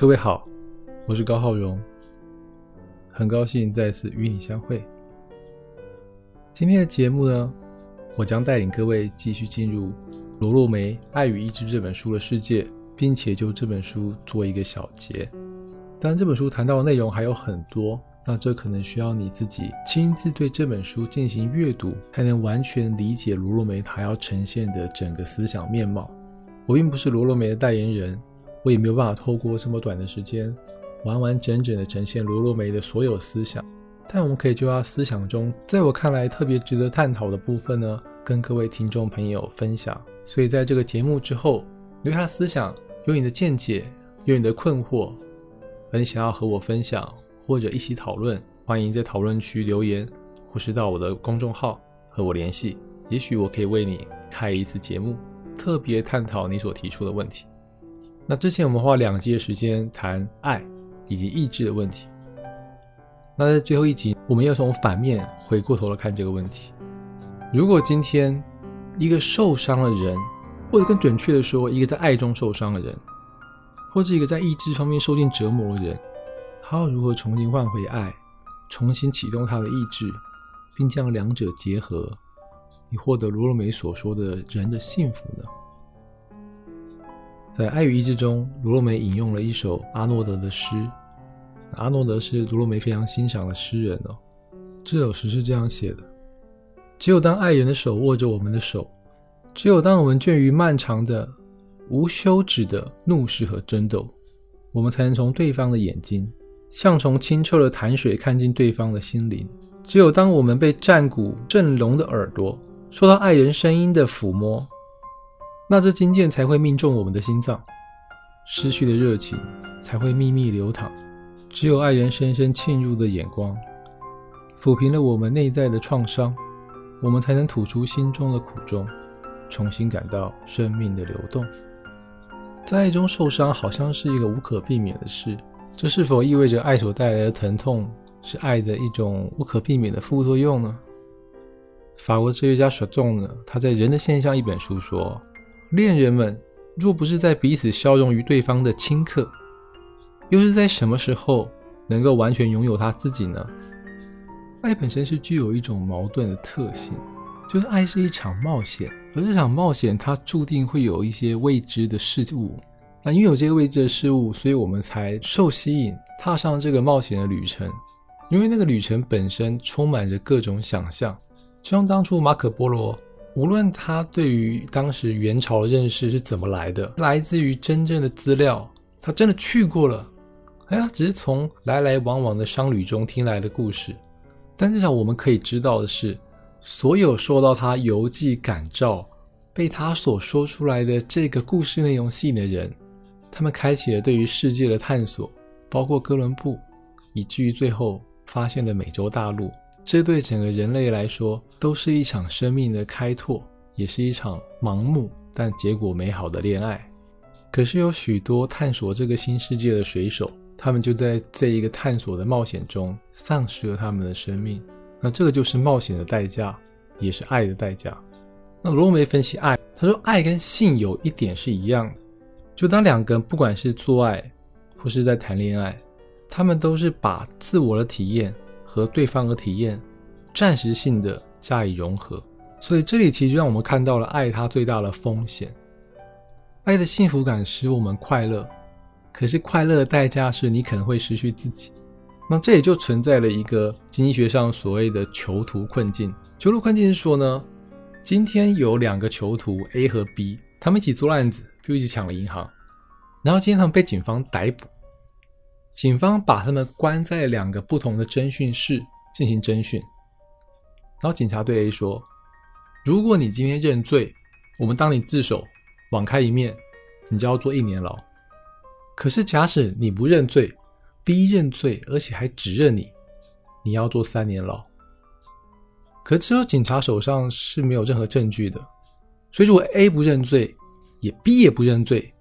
各位好，我是高浩荣，很高兴再次与你相会。今天的节目呢，我将带领各位继续进入罗洛梅《爱与意志》这本书的世界，并且就这本书做一个小结。当然，这本书谈到的内容还有很多，那这可能需要你自己亲自对这本书进行阅读，才能完全理解罗洛梅他要呈现的整个思想面貌。我并不是罗洛梅的代言人。我也没有办法透过这么短的时间，完完整整的呈现罗洛梅的所有思想。但我们可以就他思想中，在我看来特别值得探讨的部分呢，跟各位听众朋友分享。所以在这个节目之后，留下思想，有你的见解，有你的困惑，很想要和我分享或者一起讨论，欢迎在讨论区留言，或是到我的公众号和我联系。也许我可以为你开一次节目，特别探讨你所提出的问题。那之前我们花两集的时间谈爱以及意志的问题。那在最后一集，我们要从反面回过头来看这个问题：如果今天一个受伤的人，或者更准确的说，一个在爱中受伤的人，或者一个在意志方面受尽折磨的人，他要如何重新换回爱，重新启动他的意志，并将两者结合，以获得罗罗梅所说的人的幸福呢？在《爱与意志》中，罗洛梅引用了一首阿诺德的诗。阿诺德是罗洛梅非常欣赏的诗人哦。这首诗是这样写的：只有当爱人的手握着我们的手，只有当我们倦于漫长的、无休止的怒视和争斗，我们才能从对方的眼睛，像从清澈的潭水看进对方的心灵。只有当我们被战鼓震聋的耳朵，受到爱人声音的抚摸。那这金剑才会命中我们的心脏，失去的热情才会秘密流淌。只有爱人深深沁入的眼光，抚平了我们内在的创伤，我们才能吐出心中的苦衷，重新感到生命的流动。在爱中受伤好像是一个无可避免的事，这是否意味着爱所带来的疼痛是爱的一种无可避免的副作用呢？法国哲学家索仲呢，他在《人的现象》一本书说。恋人们若不是在彼此消融于对方的顷刻，又是在什么时候能够完全拥有他自己呢？爱本身是具有一种矛盾的特性，就是爱是一场冒险，而这场冒险它注定会有一些未知的事物。那因为有这个未知的事物，所以我们才受吸引，踏上这个冒险的旅程。因为那个旅程本身充满着各种想象，就像当初马可波罗。无论他对于当时元朝的认识是怎么来的，来自于真正的资料，他真的去过了，哎呀，只是从来来往往的商旅中听来的故事。但至少我们可以知道的是，所有受到他游记感召、被他所说出来的这个故事内容吸引的人，他们开启了对于世界的探索，包括哥伦布，以至于最后发现了美洲大陆。这对整个人类来说都是一场生命的开拓，也是一场盲目但结果美好的恋爱。可是有许多探索这个新世界的水手，他们就在这一个探索的冒险中丧失了他们的生命。那这个就是冒险的代价，也是爱的代价。那罗梅分析爱，他说爱跟性有一点是一样的，就当两个人不管是做爱或是在谈恋爱，他们都是把自我的体验。和对方的体验，暂时性的加以融合，所以这里其实让我们看到了爱它最大的风险。爱的幸福感使我们快乐，可是快乐的代价是你可能会失去自己。那这也就存在了一个经济学上所谓的囚徒困境。囚徒困境是说呢，今天有两个囚徒 A 和 B，他们一起做案子，就一起抢了银行，然后今天他们被警方逮捕。警方把他们关在两个不同的侦讯室进行侦讯，然后警察对 A 说：“如果你今天认罪，我们当你自首，网开一面，你就要坐一年牢。可是假使你不认罪，B 认罪，而且还指认你，你要做三年牢。可只有警察手上是没有任何证据的，所以如果 A 不认罪，也 B 也不认罪，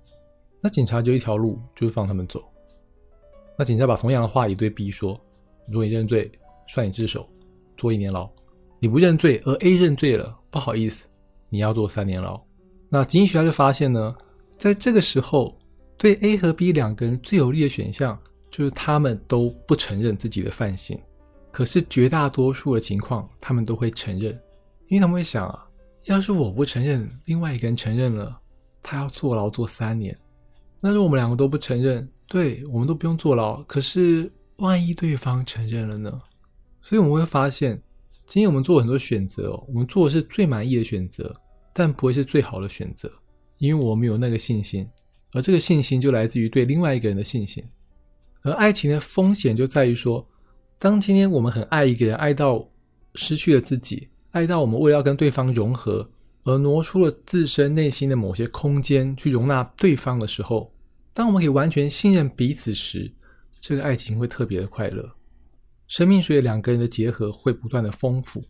那警察就一条路，就是放他们走。”那警察把同样的话也对 B 说：“如果你认罪，算你自首，坐一年牢；你不认罪，而 A 认罪了，不好意思，你要坐三年牢。”那经济学家就发现呢，在这个时候对 A 和 B 两个人最有利的选项就是他们都不承认自己的犯行，可是绝大多数的情况他们都会承认，因为他们会想啊，要是我不承认，另外一个人承认了，他要坐牢坐三年，那如果我们两个都不承认，对我们都不用坐牢，可是万一对方承认了呢？所以我们会发现，今天我们做很多选择，我们做的是最满意的选择，但不会是最好的选择，因为我们有那个信心。而这个信心就来自于对另外一个人的信心，而爱情的风险就在于说，当今天我们很爱一个人，爱到失去了自己，爱到我们为了要跟对方融合，而挪出了自身内心的某些空间去容纳对方的时候，当我们可以完全信任彼此时，这个爱情会特别的快乐，生命随着两个人的结合会不断的丰富。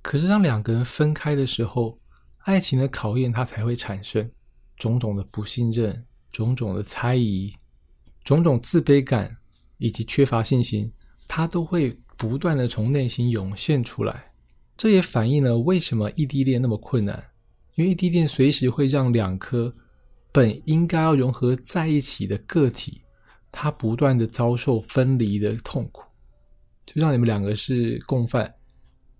可是当两个人分开的时候，爱情的考验它才会产生。种种的不信任，种种的猜疑，种种自卑感，以及缺乏信心，它都会不断的从内心涌现出来。这也反映了为什么异地恋那么困难，因为异地恋随时会让两颗本应该要融合在一起的个体，他不断的遭受分离的痛苦。就像你们两个是共犯，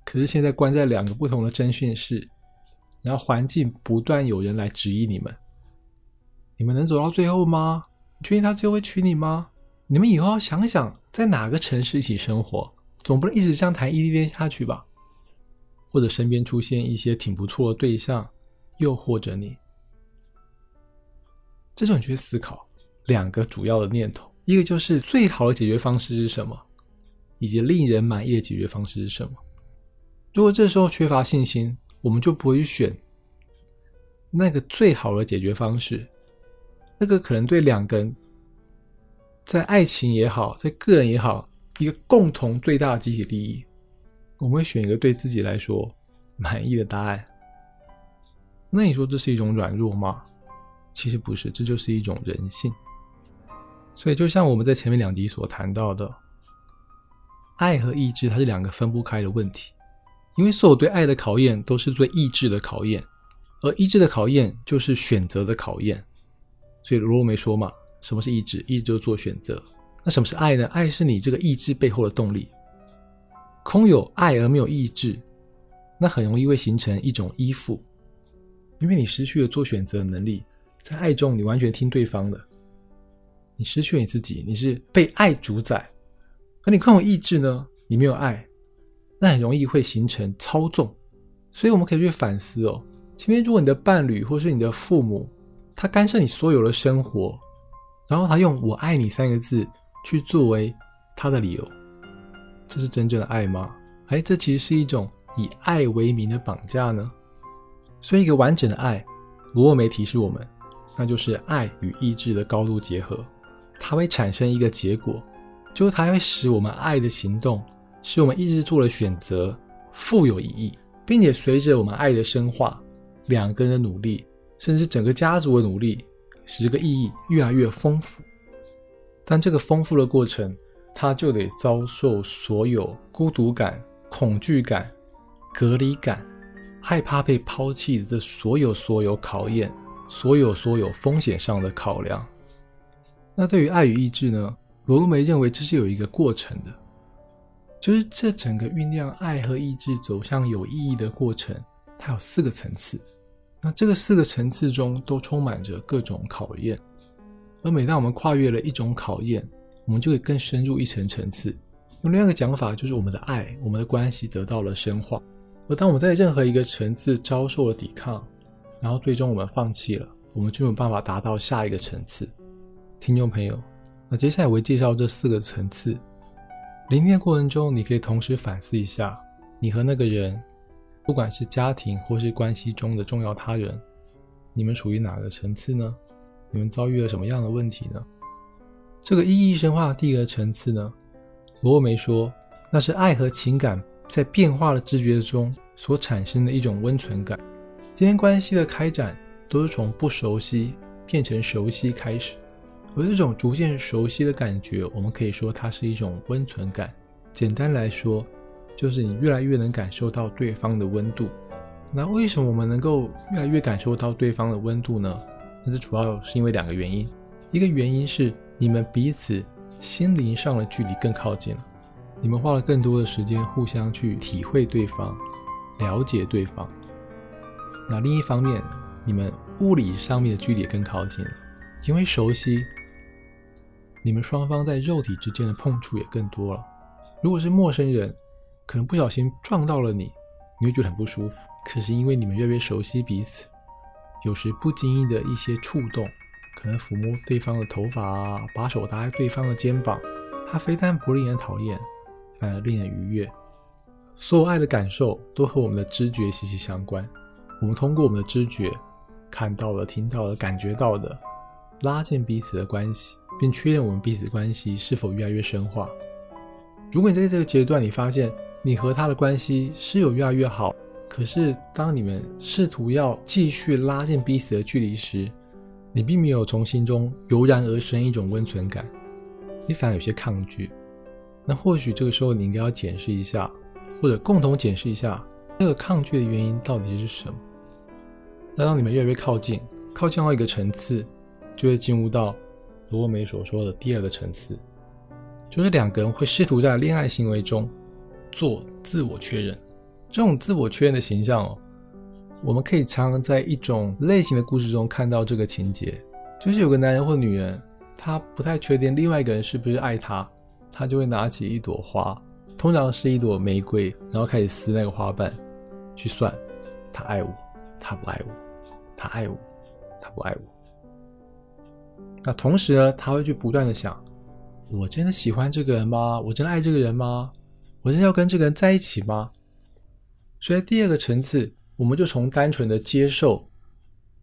可是现在关在两个不同的侦讯室，然后环境不断有人来质疑你们。你们能走到最后吗？你确定他最后会娶你吗？你们以后要想想，在哪个城市一起生活，总不能一直这样谈异地恋下去吧？或者身边出现一些挺不错的对象，诱惑着你。这时候你去思考两个主要的念头：一个就是最好的解决方式是什么，以及令人满意的解决方式是什么。如果这时候缺乏信心，我们就不会去选那个最好的解决方式。那个可能对两个人，在爱情也好，在个人也好，一个共同最大的集体利益，我们会选一个对自己来说满意的答案。那你说这是一种软弱吗？其实不是，这就是一种人性。所以，就像我们在前面两集所谈到的，爱和意志它是两个分不开的问题，因为所有对爱的考验都是对意志的考验，而意志的考验就是选择的考验。所以罗罗没说嘛，什么是意志？意志就是做选择。那什么是爱呢？爱是你这个意志背后的动力。空有爱而没有意志，那很容易会形成一种依附，因为你失去了做选择的能力。在爱中，你完全听对方的，你失去了你自己，你是被爱主宰。而你空有意志呢？你没有爱，那很容易会形成操纵。所以我们可以去反思哦，今天如果你的伴侣或是你的父母，他干涉你所有的生活，然后他用“我爱你”三个字去作为他的理由，这是真正的爱吗？哎，这其实是一种以爱为名的绑架呢。所以，一个完整的爱，罗尔梅提示我们，那就是爱与意志的高度结合，它会产生一个结果，就是它会使我们爱的行动，使我们意志做的选择富有意义，并且随着我们爱的深化，两个人的努力。甚至整个家族的努力，使这个意义越来越丰富。但这个丰富的过程，它就得遭受所有孤独感、恐惧感、隔离感、害怕被抛弃的这所有所有考验，所有所有风险上的考量。那对于爱与意志呢？罗露梅认为这是有一个过程的，就是这整个酝酿爱和意志走向有意义的过程，它有四个层次。那这个四个层次中都充满着各种考验，而每当我们跨越了一种考验，我们就会更深入一层层次。用另外一个讲法，就是我们的爱、我们的关系得到了深化。而当我们在任何一个层次遭受了抵抗，然后最终我们放弃了，我们就没有办法达到下一个层次。听众朋友，那接下来我会介绍这四个层次。聆听的过程中，你可以同时反思一下，你和那个人。不管是家庭或是关系中的重要他人，你们属于哪个层次呢？你们遭遇了什么样的问题呢？这个意义深化的第一个层次呢？罗梅说，那是爱和情感在变化的知觉中所产生的一种温存感。今天关系的开展都是从不熟悉变成熟悉开始，而这种逐渐熟悉的感觉，我们可以说它是一种温存感。简单来说。就是你越来越能感受到对方的温度。那为什么我们能够越来越感受到对方的温度呢？那这主要是因为两个原因。一个原因是你们彼此心灵上的距离更靠近了，你们花了更多的时间互相去体会对方、了解对方。那另一方面，你们物理上面的距离也更靠近了，因为熟悉，你们双方在肉体之间的碰触也更多了。如果是陌生人，可能不小心撞到了你，你会觉得很不舒服。可是因为你们越来越熟悉彼此，有时不经意的一些触动。可能抚摸对方的头发啊，把手搭在对方的肩膀，它非但不令人讨厌，反而令人愉悦。所有爱的感受都和我们的知觉息息相关。我们通过我们的知觉，看到了、听到了、感觉到的，拉近彼此的关系，并确认我们彼此关系是否越来越深化。如果你在这个阶段，你发现你和他的关系是有越来越好，可是当你们试图要继续拉近彼此的距离时，你并没有从心中油然而生一种温存感，你反而有些抗拒。那或许这个时候你应该要检视一下，或者共同检视一下那个抗拒的原因到底是什么。那当你们越来越靠近，靠近到一个层次，就会进入到罗梅所说的第二个层次，就是两个人会试图在恋爱行为中做自我确认。这种自我确认的形象哦。我们可以常常在一种类型的故事中看到这个情节，就是有个男人或女人，他不太确定另外一个人是不是爱他，他就会拿起一朵花，通常是一朵玫瑰，然后开始撕那个花瓣，去算他爱我，他不爱我，他爱我，他不爱我。那同时呢，他会去不断的想：我真的喜欢这个人吗？我真的爱这个人吗？我真的要跟这个人在一起吗？所以第二个层次。我们就从单纯的接受，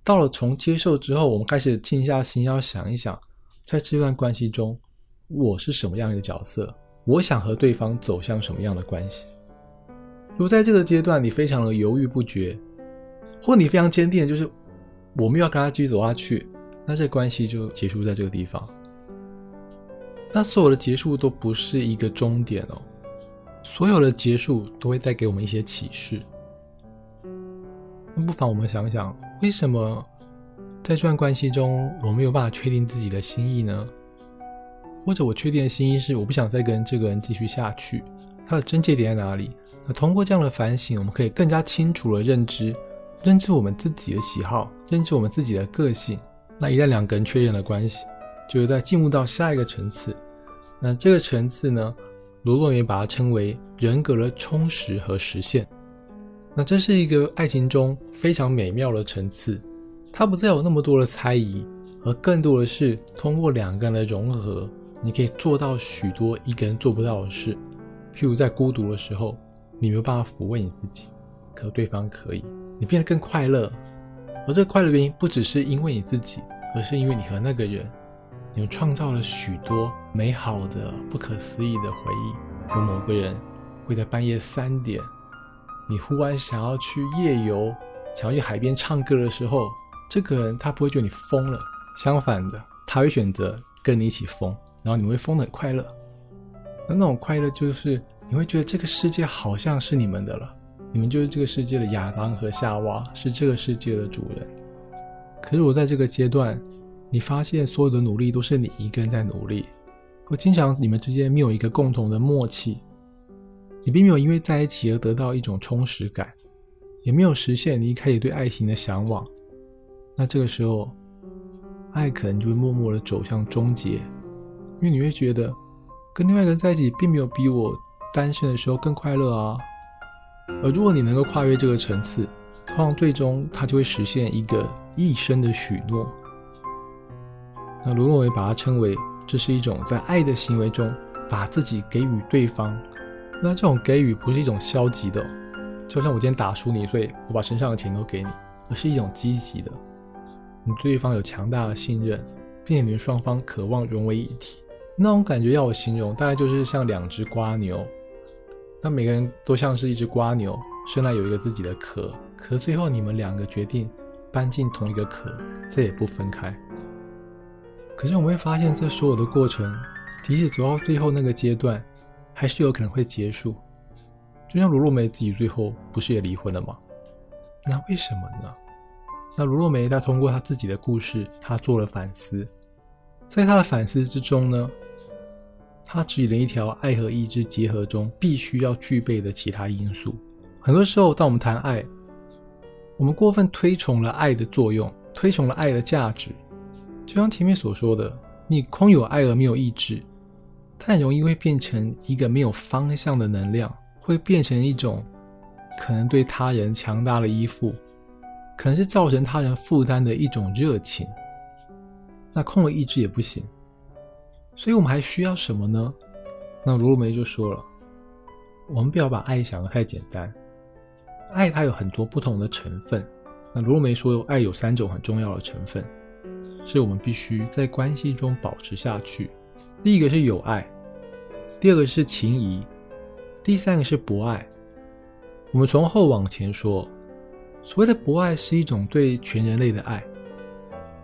到了从接受之后，我们开始静下心要想一想，在这段关系中，我是什么样的角色？我想和对方走向什么样的关系？如果在这个阶段你非常的犹豫不决，或你非常坚定，就是我们要跟他继续走下去，那这关系就结束在这个地方。那所有的结束都不是一个终点哦，所有的结束都会带给我们一些启示。那不妨我们想想，为什么在这段关系中我没有办法确定自己的心意呢？或者我确定的心意是我不想再跟这个人继续下去，他的症结点在哪里？那通过这样的反省，我们可以更加清楚的认知，认知我们自己的喜好，认知我们自己的个性。那一旦两个人确认了关系，就是在进入到下一个层次。那这个层次呢，罗洛也把它称为人格的充实和实现。那这是一个爱情中非常美妙的层次，它不再有那么多的猜疑，而更多的是通过两个人的融合，你可以做到许多一个人做不到的事。譬如在孤独的时候，你没有办法抚慰你自己，可对方可以，你变得更快乐。而这个快乐原因不只是因为你自己，而是因为你和那个人，你们创造了许多美好的、不可思议的回忆。有某个人会在半夜三点。你忽然想要去夜游，想要去海边唱歌的时候，这个人他不会觉得你疯了，相反的，他会选择跟你一起疯，然后你会疯得很快乐。那那种快乐就是你会觉得这个世界好像是你们的了，你们就是这个世界的亚当和夏娃，是这个世界的主人。可是我在这个阶段，你发现所有的努力都是你一个人在努力，我经常你们之间没有一个共同的默契。你并没有因为在一起而得到一种充实感，也没有实现你一开始对爱情的向往。那这个时候，爱可能就会默默的走向终结，因为你会觉得跟另外一个人在一起并没有比我单身的时候更快乐啊。而如果你能够跨越这个层次，通常最终他就会实现一个一生的许诺。那卢洛维把它称为这是一种在爱的行为中把自己给予对方。那这种给予不是一种消极的，就像我今天打输你，所以我把身上的钱都给你，而是一种积极的。你对对方有强大的信任，并且你们双方渴望融为一体，那种感觉要我形容，大概就是像两只瓜牛。那每个人都像是一只瓜牛，生来有一个自己的壳，可最后你们两个决定搬进同一个壳，再也不分开。可是我们会发现，这所有的过程，即使走到最后那个阶段。还是有可能会结束，就像卢洛梅自己最后不是也离婚了吗？那为什么呢？那卢洛梅她通过她自己的故事，她做了反思，在他的反思之中呢，他指引了一条爱和意志结合中必须要具备的其他因素。很多时候，当我们谈爱，我们过分推崇了爱的作用，推崇了爱的价值，就像前面所说的，你空有爱而没有意志，它很容易会变成一个没有方向的能量，会变成一种可能对他人强大的依附。可能是造成他人负担的一种热情，那空了意志也不行，所以我们还需要什么呢？那罗罗梅就说了，我们不要把爱想得太简单，爱它有很多不同的成分。那罗罗梅说，爱有三种很重要的成分，是我们必须在关系中保持下去。第一个是友爱，第二个是情谊，第三个是博爱。我们从后往前说。所谓的博爱是一种对全人类的爱，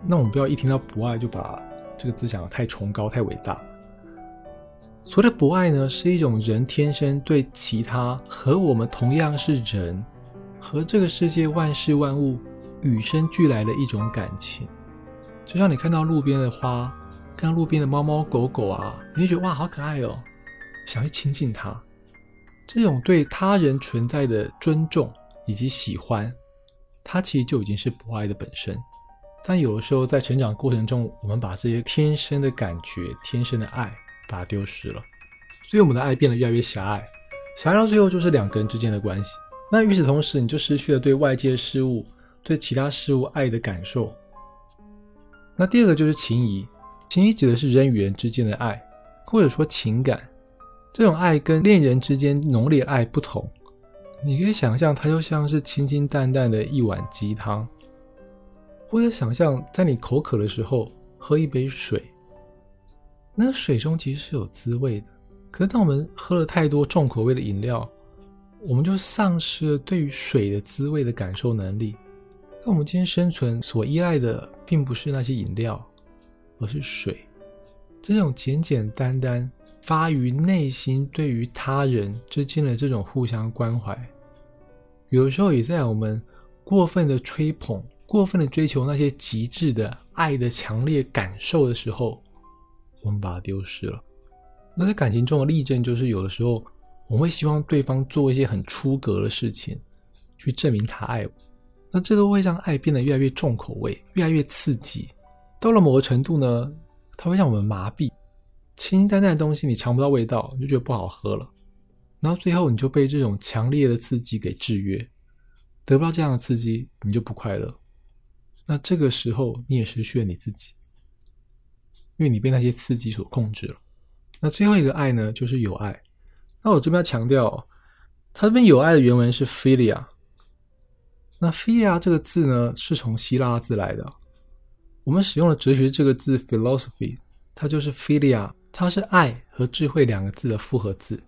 那我们不要一听到博爱就把这个字想的太崇高、太伟大。所谓的博爱呢，是一种人天生对其他和我们同样是人，和这个世界万事万物与生俱来的一种感情。就像你看到路边的花，看到路边的猫猫狗狗啊，你会觉得哇，好可爱哦，想去亲近它。这种对他人存在的尊重以及喜欢。它其实就已经是博爱的本身，但有的时候在成长过程中，我们把这些天生的感觉、天生的爱把它丢失了，所以我们的爱变得越来越狭隘，狭隘到最后就是两个人之间的关系。那与此同时，你就失去了对外界事物、对其他事物爱的感受。那第二个就是情谊，情谊指的是人与人之间的爱，或者说情感。这种爱跟恋人之间浓烈爱不同。你可以想象，它就像是清清淡淡的一碗鸡汤，或者想象在你口渴的时候喝一杯水，那水中其实是有滋味的。可是当我们喝了太多重口味的饮料，我们就丧失了对于水的滋味的感受能力。那我们今天生存所依赖的，并不是那些饮料，而是水，这种简简单单。发于内心对于他人之间的这种互相关怀，有的时候也在我们过分的吹捧、过分的追求那些极致的爱的强烈感受的时候，我们把它丢失了。那在感情中的例证就是，有的时候我们会希望对方做一些很出格的事情，去证明他爱我。那这都会让爱变得越来越重口味，越来越刺激。到了某个程度呢，它会让我们麻痹。清清淡淡的东西，你尝不到味道，你就觉得不好喝了。然后最后你就被这种强烈的刺激给制约，得不到这样的刺激，你就不快乐。那这个时候你也失去了你自己，因为你被那些刺激所控制了。那最后一个爱呢，就是有爱。那我这边要强调，它这边有爱的原文是 philia。那 philia 这个字呢，是从希腊字来的。我们使用了哲学这个字 philosophy，它就是 philia。它是爱和智慧两个字的复合字。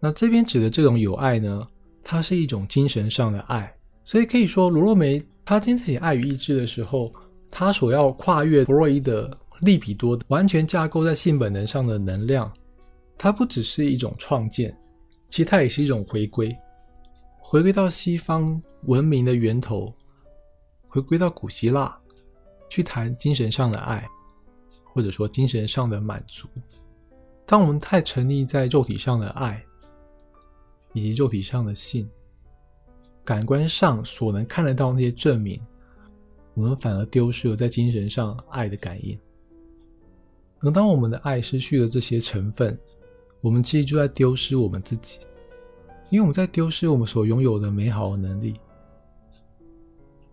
那这边指的这种有爱呢，它是一种精神上的爱。所以可以说，罗洛梅他听自己爱与意志的时候，他所要跨越弗洛伊德、利比多完全架构在性本能上的能量，它不只是一种创建，其实它也是一种回归，回归到西方文明的源头，回归到古希腊，去谈精神上的爱。或者说精神上的满足。当我们太沉溺在肉体上的爱，以及肉体上的性，感官上所能看得到那些证明，我们反而丢失了在精神上爱的感应。而当我们的爱失去了这些成分，我们其实就在丢失我们自己，因为我们在丢失我们所拥有的美好的能力。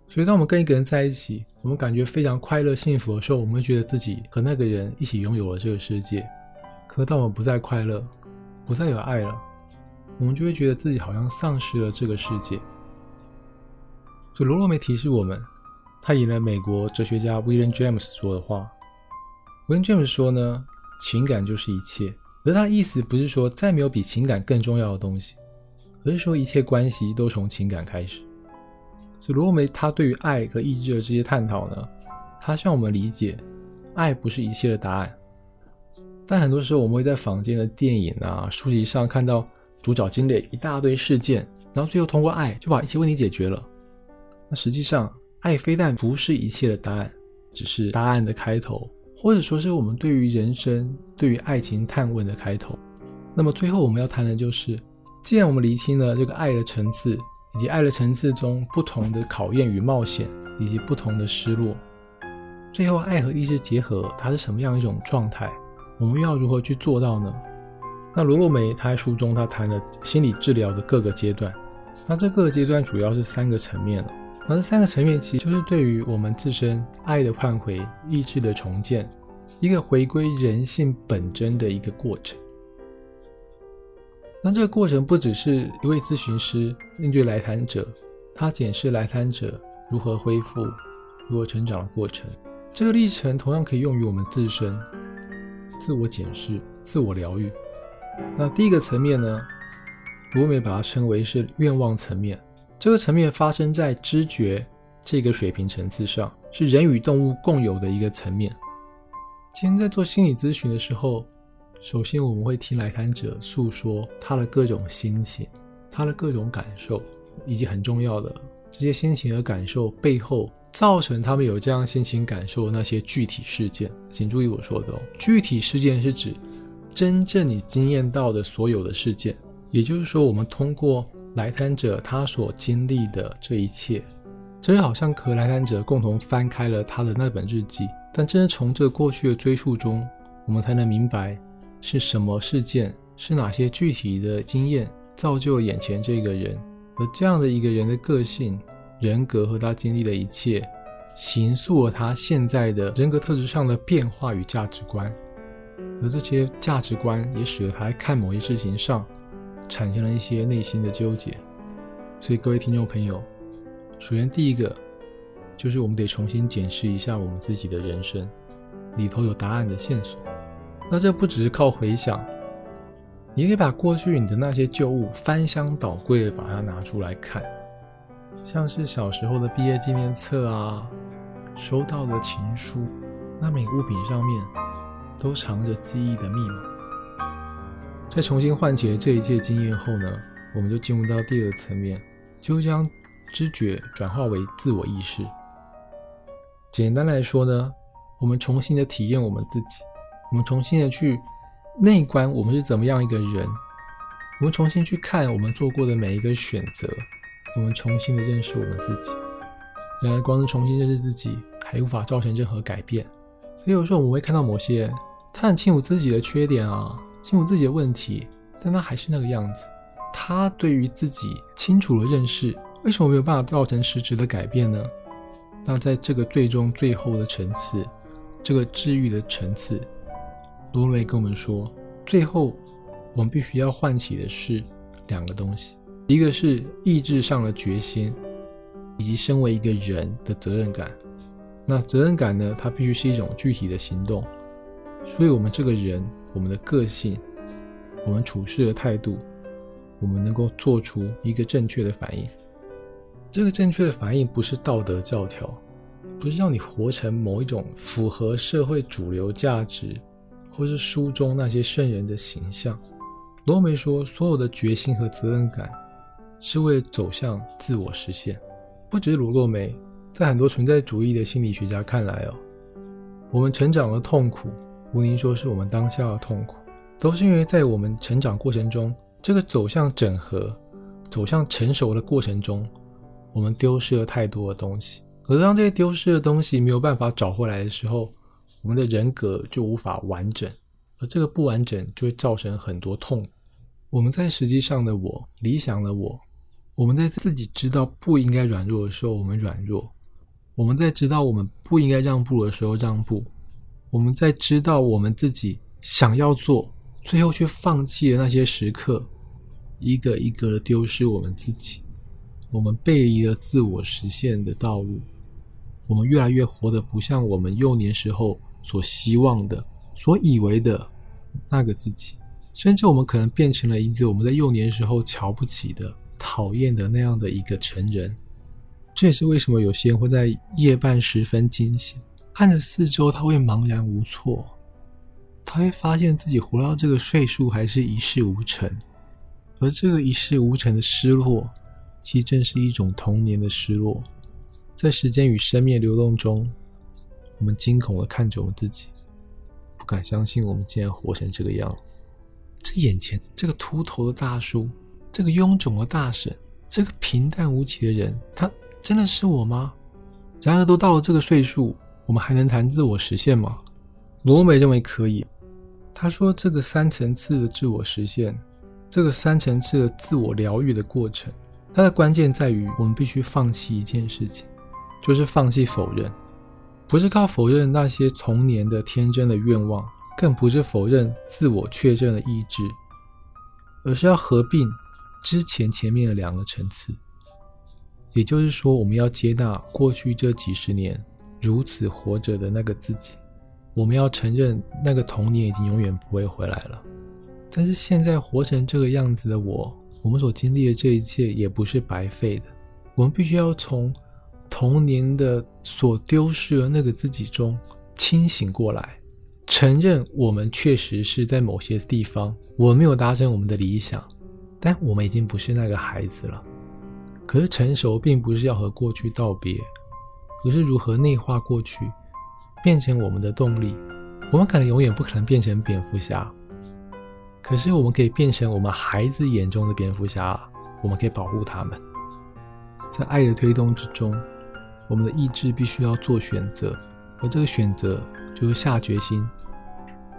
所以，当我们跟一个人在一起，我们感觉非常快乐、幸福的时候，我们会觉得自己和那个人一起拥有了这个世界。可当我们不再快乐、不再有爱了，我们就会觉得自己好像丧失了这个世界。所以，罗洛梅提示我们，他引了美国哲学家 William James 说的话。William James 说呢，情感就是一切。而他的意思不是说再没有比情感更重要的东西，而是说一切关系都从情感开始。所以罗洛梅他对于爱和意志的这些探讨呢，他希望我们理解，爱不是一切的答案。但很多时候我们会在坊间的电影啊、书籍上看到主角经历一大堆事件，然后最后通过爱就把一切问题解决了。那实际上，爱非但不是一切的答案，只是答案的开头，或者说是我们对于人生、对于爱情探问的开头。那么最后我们要谈的就是，既然我们厘清了这个爱的层次，以及爱的层次中不同的考验与冒险，以及不同的失落，最后爱和意志结合，它是什么样一种状态？我们又要如何去做到呢？那罗洛梅他在书中他谈了心理治疗的各个阶段，那这各个阶段主要是三个层面了。那这三个层面其实就是对于我们自身爱的换回、意志的重建，一个回归人性本真的一个过程。那这个过程不只是一位咨询师面对来谈者，他检视来谈者如何恢复、如何成长的过程。这个历程同样可以用于我们自身。自我检视、自我疗愈。那第一个层面呢？罗美把它称为是愿望层面。这个层面发生在知觉这个水平层次上，是人与动物共有的一个层面。今天在做心理咨询的时候，首先我们会听来谈者诉说他的各种心情、他的各种感受，以及很重要的这些心情和感受背后。造成他们有这样心情感受的那些具体事件，请注意我说的哦。具体事件是指真正你经验到的所有的事件，也就是说，我们通过来谈者他所经历的这一切，真的好像和来谈者共同翻开了他的那本日记。但真的从这过去的追溯中，我们才能明白是什么事件，是哪些具体的经验造就眼前这个人，而这样的一个人的个性。人格和他经历的一切，形塑了他现在的人格特质上的变化与价值观，而这些价值观也使得他在看某些事情上产生了一些内心的纠结。所以，各位听众朋友，首先第一个就是我们得重新检视一下我们自己的人生里头有答案的线索。那这不只是靠回想，你可以把过去你的那些旧物翻箱倒柜的把它拿出来看。像是小时候的毕业纪念册啊，收到的情书，那每个物品上面都藏着记忆的密码。在重新唤起了这一届经验后呢，我们就进入到第二层面，就将知觉转化为自我意识。简单来说呢，我们重新的体验我们自己，我们重新的去内观我们是怎么样一个人，我们重新去看我们做过的每一个选择。我们重新的认识我们自己，然而光是重新认识自己还无法造成任何改变，所以有时候我们会看到某些，他很清楚自己的缺点啊，清楚自己的问题，但他还是那个样子。他对于自己清楚的认识，为什么没有办法造成实质的改变呢？那在这个最终最后的层次，这个治愈的层次，罗梅跟我们说，最后我们必须要唤起的是两个东西。一个是意志上的决心，以及身为一个人的责任感。那责任感呢？它必须是一种具体的行动。所以，我们这个人，我们的个性，我们处事的态度，我们能够做出一个正确的反应。这个正确的反应不是道德教条，不是让你活成某一种符合社会主流价值，或是书中那些圣人的形象。罗梅说，所有的决心和责任感。是为了走向自我实现，不只是罗洛梅，在很多存在主义的心理学家看来哦，我们成长的痛苦，吴宁说是我们当下的痛苦，都是因为在我们成长过程中，这个走向整合、走向成熟的过程中，我们丢失了太多的东西，而当这些丢失的东西没有办法找回来的时候，我们的人格就无法完整，而这个不完整就会造成很多痛。我们在实际上的我，理想的我。我们在自己知道不应该软弱的时候，我们软弱；我们在知道我们不应该让步的时候让步；我们在知道我们自己想要做，最后却放弃的那些时刻，一个一个的丢失我们自己。我们背离了自我实现的道路，我们越来越活得不像我们幼年时候所希望的、所以为的那个自己，甚至我们可能变成了一个我们在幼年时候瞧不起的。讨厌的那样的一个成人，这也是为什么有些人会在夜半时分惊醒，看着四周，他会茫然无措，他会发现自己活到这个岁数还是一事无成，而这个一事无成的失落，其实正是一种童年的失落。在时间与生命流动中，我们惊恐的看着我们自己，不敢相信我们竟然活成这个样子。这眼前这个秃头的大叔，这个臃肿的大婶，这个平淡无奇的人，他真的是我吗？然而，都到了这个岁数，我们还能谈自我实现吗？罗美认为可以。他说：“这个三层次的自我实现，这个三层次的自我疗愈的过程，它的关键在于我们必须放弃一件事情，就是放弃否认，不是靠否认那些童年的天真的愿望，更不是否认自我确认的意志，而是要合并之前前面的两个层次。也就是说，我们要接纳过去这几十年如此活着的那个自己。”我们要承认，那个童年已经永远不会回来了。但是现在活成这个样子的我，我们所经历的这一切也不是白费的。我们必须要从童年的所丢失的那个自己中清醒过来，承认我们确实是在某些地方我们没有达成我们的理想，但我们已经不是那个孩子了。可是成熟并不是要和过去道别，可是如何内化过去。变成我们的动力，我们可能永远不可能变成蝙蝠侠，可是我们可以变成我们孩子眼中的蝙蝠侠，我们可以保护他们。在爱的推动之中，我们的意志必须要做选择，而这个选择就是下决心，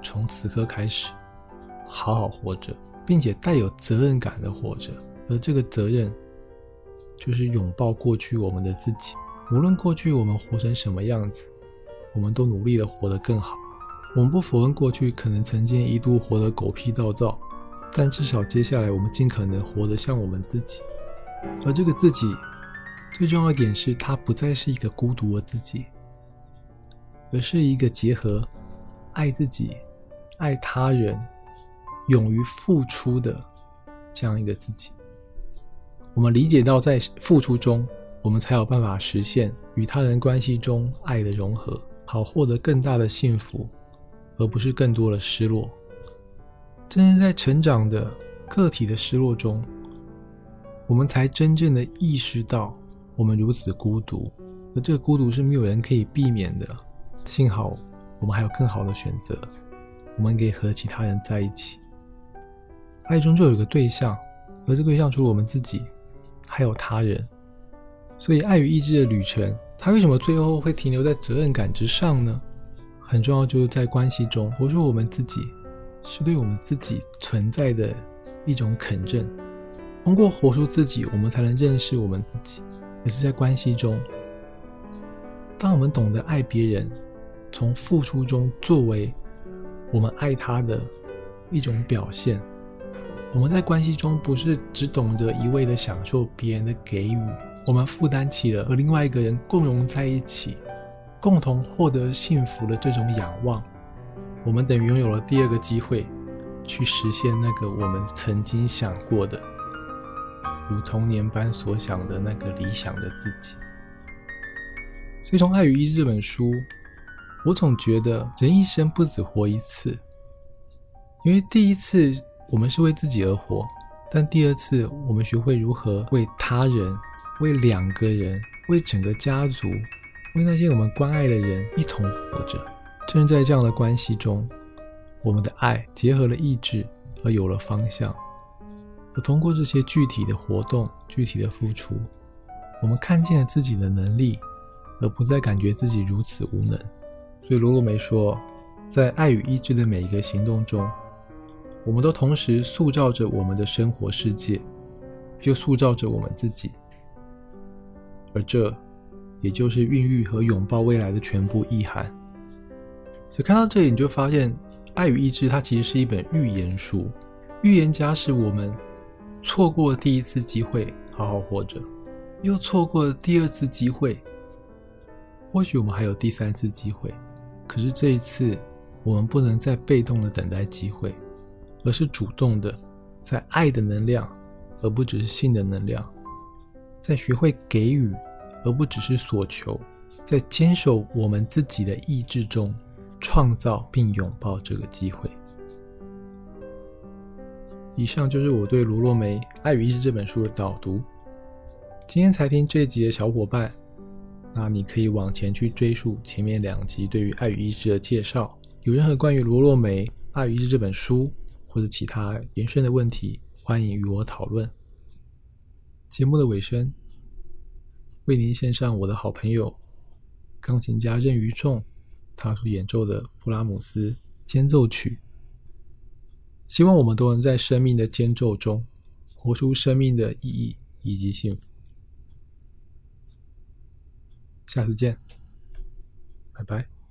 从此刻开始好好活着，并且带有责任感的活着。而这个责任就是拥抱过去我们的自己，无论过去我们活成什么样子。我们都努力的活得更好。我们不否认过去可能曾经一度活得狗屁倒灶，但至少接下来我们尽可能活得像我们自己。而这个自己最重要一点是，它不再是一个孤独的自己，而是一个结合爱自己、爱他人、勇于付出的这样一个自己。我们理解到，在付出中，我们才有办法实现与他人关系中爱的融合。好获得更大的幸福，而不是更多的失落。正是在成长的个体的失落中，我们才真正的意识到我们如此孤独，而这个孤独是没有人可以避免的。幸好我们还有更好的选择，我们可以和其他人在一起。爱中就有个对象，而这个对象除了我们自己，还有他人。所以，爱与意志的旅程。他为什么最后会停留在责任感之上呢？很重要，就是在关系中活出我们自己，是对我们自己存在的一种肯认。通过活出自己，我们才能认识我们自己。也是在关系中，当我们懂得爱别人，从付出中作为我们爱他的一种表现，我们在关系中不是只懂得一味的享受别人的给予。我们负担起了和另外一个人共融在一起，共同获得幸福的这种仰望，我们等于拥有了第二个机会，去实现那个我们曾经想过的，如童年般所想的那个理想的自己。所以从《爱与意志》这本书，我总觉得人一生不止活一次，因为第一次我们是为自己而活，但第二次我们学会如何为他人。为两个人，为整个家族，为那些我们关爱的人一同活着。正是在这样的关系中，我们的爱结合了意志，而有了方向。而通过这些具体的活动、具体的付出，我们看见了自己的能力，而不再感觉自己如此无能。所以罗罗梅说，在爱与意志的每一个行动中，我们都同时塑造着我们的生活世界，又塑造着我们自己。而这，也就是孕育和拥抱未来的全部意涵。所以看到这里，你就发现《爱与意志》它其实是一本预言书。预言家是我们错过第一次机会好好活着，又错过了第二次机会，或许我们还有第三次机会。可是这一次，我们不能再被动的等待机会，而是主动的，在爱的能量，而不只是性的能量。在学会给予，而不只是索求，在坚守我们自己的意志中，创造并拥抱这个机会。以上就是我对罗洛梅《爱与意志》这本书的导读。今天才听这集的小伙伴，那你可以往前去追溯前面两集对于《爱与意志》的介绍，有任何关于罗洛梅《爱与意志》这本书或者其他延伸的问题，欢迎与我讨论。节目的尾声，为您献上我的好朋友钢琴家任于仲他所演奏的布拉姆斯间奏曲。希望我们都能在生命的间奏中，活出生命的意义以及幸福。下次见，拜拜。